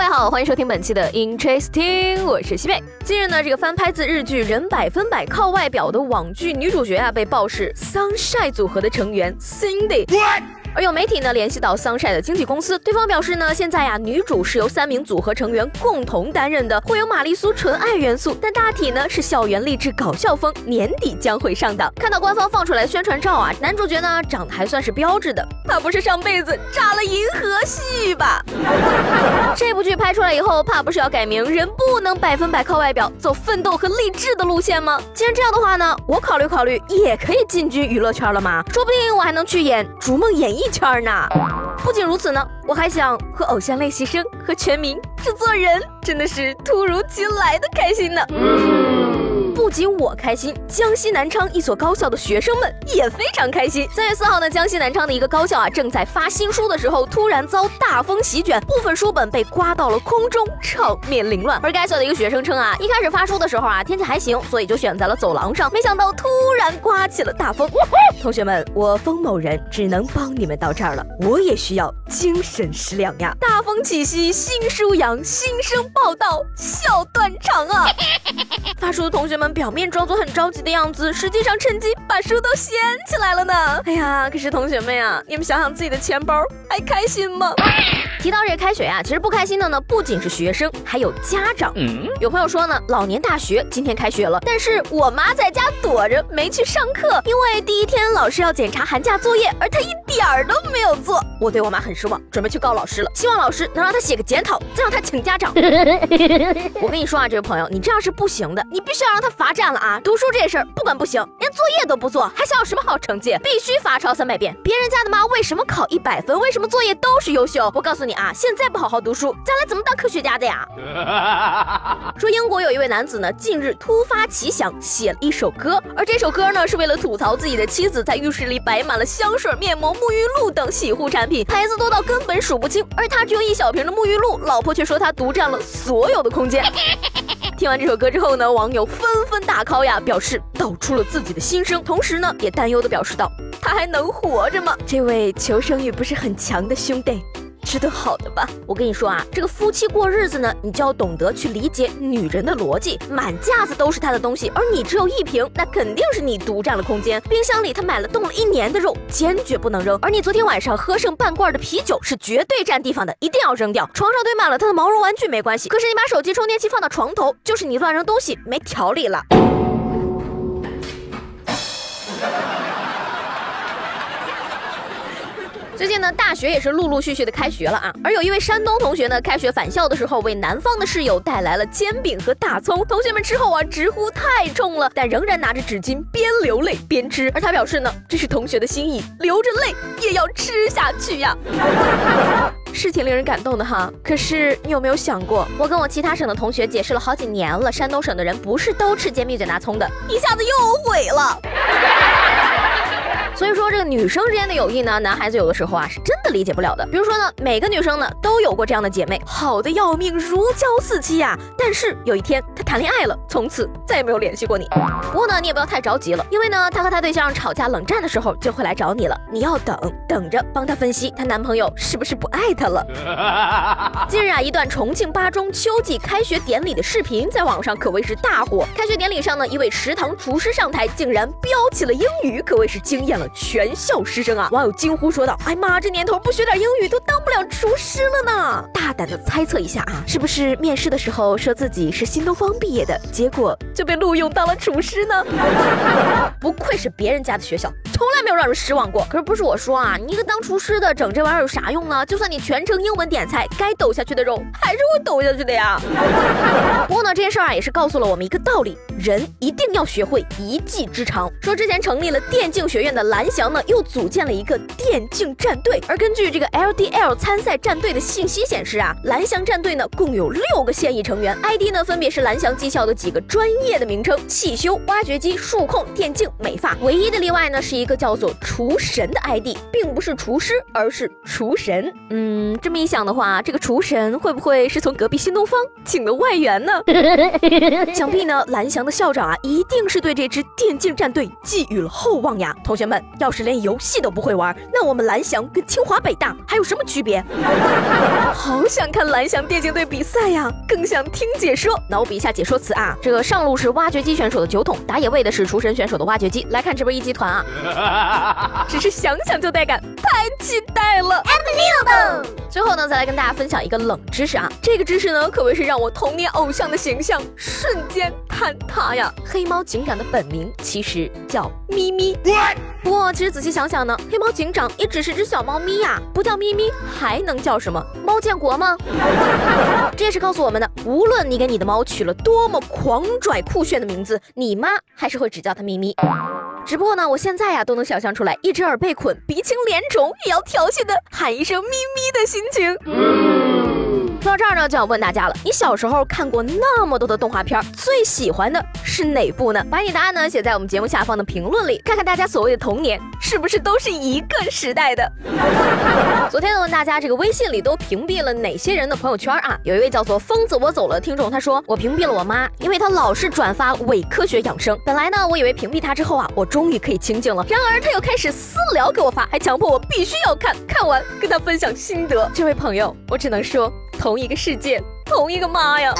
位好，欢迎收听本期的 Interesting，我是西贝。近日呢，这个翻拍自日剧《人百分百靠外表》的网剧女主角啊，被曝是 Sunshine 组合的成员 Cindy。而有媒体呢联系到 Sunshine 的经纪公司，对方表示呢，现在呀女主是由三名组合成员共同担任的，会有玛丽苏纯爱元素，但大体呢是校园励志搞笑风，年底将会上档。看到官方放出来的宣传照啊，男主角呢长得还算是标致的，怕不是上辈子炸了银河系吧？这部剧拍出来以后，怕不是要改名人不能百分百靠外表，走奋斗和励志的路线吗？既然这样的话呢，我考虑考虑，也可以进军娱乐圈了吗？说不定我还能去演《逐梦演艺》。圈呢。不仅如此呢，我还想和偶像练习生和全民制作人，真的是突如其来的开心呢。不仅我开心，江西南昌一所高校的学生们也非常开心。三月四号呢，江西南昌的一个高校啊，正在发新书的时候，突然遭大风席卷，部分书本被刮到了空中，场面凌乱。而该校的一个学生称啊，一开始发书的时候啊，天气还行，所以就选在了走廊上，没想到突然刮起了大风。同学们，我风某人只能帮你们到这儿了，我也需要精神食粮呀！大风起兮新书扬，新生报道笑断肠啊！发书的同学们。表面装作很着急的样子，实际上趁机把书都掀起来了呢。哎呀，可是同学们呀，你们想想自己的钱包，还开心吗？提到这个开学呀，其实不开心的呢，不仅是学生，还有家长。有朋友说呢，老年大学今天开学了，但是我妈在家躲着没去上课，因为第一天老师要检查寒假作业，而她一点儿都没有做。我对我妈很失望，准备去告老师了，希望老师能让她写个检讨，再让她请家长。我跟你说啊，这位朋友，你这样是不行的，你必须要让她罚站了啊！读书这事儿不管不行，连作业都不做，还想有什么好成绩？必须罚抄三百遍。别人家的妈为什么考一百分？为什么作业都是优秀？我告诉你。啊！现在不好好读书，将来怎么当科学家的呀？说英国有一位男子呢，近日突发奇想写了一首歌，而这首歌呢是为了吐槽自己的妻子在浴室里摆满了香水、面膜、沐浴露等洗护产品，牌子多到根本数不清，而他只有一小瓶的沐浴露，老婆却说他独占了所有的空间。听完这首歌之后呢，网友纷纷大 call 呀，表示道出了自己的心声，同时呢也担忧的表示道：他还能活着吗？这位求生欲不是很强的兄弟。吃得好的吧，我跟你说啊，这个夫妻过日子呢，你就要懂得去理解女人的逻辑。满架子都是她的东西，而你只有一瓶，那肯定是你独占了空间。冰箱里她买了冻了一年的肉，坚决不能扔。而你昨天晚上喝剩半罐的啤酒是绝对占地方的，一定要扔掉。床上堆满了她的毛绒玩具没关系，可是你把手机充电器放到床头，就是你乱扔东西没条理了。最近呢，大学也是陆陆续续的开学了啊。而有一位山东同学呢，开学返校的时候，为南方的室友带来了煎饼和大葱。同学们吃后啊，直呼太重了，但仍然拿着纸巾边流泪边吃。而他表示呢，这是同学的心意，流着泪也要吃下去呀，是挺令人感动的哈。可是你有没有想过，我跟我其他省的同学解释了好几年了，山东省的人不是都吃煎饼卷大葱的，一下子又毁了。所以说，这个女生之间的友谊呢，男孩子有的时候啊是真的理解不了的。比如说呢，每个女生呢都有过这样的姐妹，好的要命，如胶似漆呀。但是有一天她谈恋爱了，从此再也没有联系过你。不过呢，你也不要太着急了，因为呢，她和她对象吵架冷战的时候就会来找你了。你要等等着，帮她分析她男朋友是不是不爱她了。近日啊，一段重庆八中秋季开学典礼的视频在网上可谓是大火。开学典礼上呢，一位食堂厨师上台，竟然飙起了英语，可谓是惊艳了。全校师生啊！网友惊呼说道：“哎妈，这年头不学点英语都当不了厨师了呢！”大胆的猜测一下啊，是不是面试的时候说自己是新东方毕业的，结果就被录用当了厨师呢？不愧是别人家的学校，从来没有让人失望过。可是不是我说啊，你一个当厨师的整这玩意儿有啥用呢？就算你全程英文点菜，该抖下去的肉还是会抖下去的呀。不过呢，这件事儿啊也是告诉了我们一个道理：人一定要学会一技之长。说之前成立了电竞学院的蓝翔翔呢又组建了一个电竞战队。而根据这个 LDL 参赛战队的信息显示啊，蓝翔战队呢共有六个现役成员，ID 呢分别是蓝翔技校的几个专业的名称：汽修、挖掘机、数控、电竞、美发。唯一的例外呢是一个叫做厨神的 ID，并不是厨师，而是厨神。嗯，这么一想的话，这个厨神会不会是从隔壁新东方请的外援呢？想必呢，蓝翔的校长啊，一定是对这支电竞战队寄予了厚望呀。同学们，要是连游戏都不会玩，那我们蓝翔跟清华北大还有什么区别？好想看蓝翔电竞队比赛呀，更想听解说。那我比一下解说词啊，这个上路是挖掘机选手的酒桶，打野位的是厨神选手的挖掘机。来看直播一级团啊，只是想想就带感，太期待了。最后呢，再来跟大家分享一个冷知识啊，这个知识呢，可谓是让我童年偶像的形象瞬间坍塌呀。黑猫警长的本名其实叫咪咪。不过其实仔细想想呢，黑猫警长也只是只小猫咪呀，不叫咪咪还能叫什么？猫建国吗？这也是告诉我们的，无论你给你的猫取了多么狂拽酷炫的名字，你妈还是会只叫它咪咪。只不过呢，我现在呀都能想象出来，一只耳被捆、鼻青脸肿也要调戏的喊一声咪咪的心情。说到这儿呢，就想问大家了，你小时候看过那么多的动画片，最喜欢的是哪部呢？把你答案呢写在我们节目下方的评论里，看看大家所谓的童年是不是都是一个时代的。昨天呢问大家这个微信里都屏蔽了哪些人的朋友圈啊？有一位叫做疯子我走了听众，他说我屏蔽了我妈，因为她老是转发伪科学养生。本来呢我以为屏蔽她之后啊，我终于可以清静了，然而她又开始私聊给我发，还强迫我必须要看看完跟她分享心得。这位朋友，我只能说。同一个世界，同一个妈呀！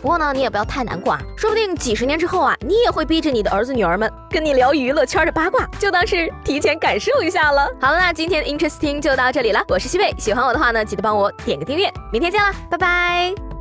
不过呢，你也不要太难过啊，说不定几十年之后啊，你也会逼着你的儿子女儿们跟你聊娱乐圈的八卦，就当是提前感受一下了。好了，那今天的 Interesting 就到这里了，我是西贝，喜欢我的话呢，记得帮我点个订阅，明天见啦，拜拜。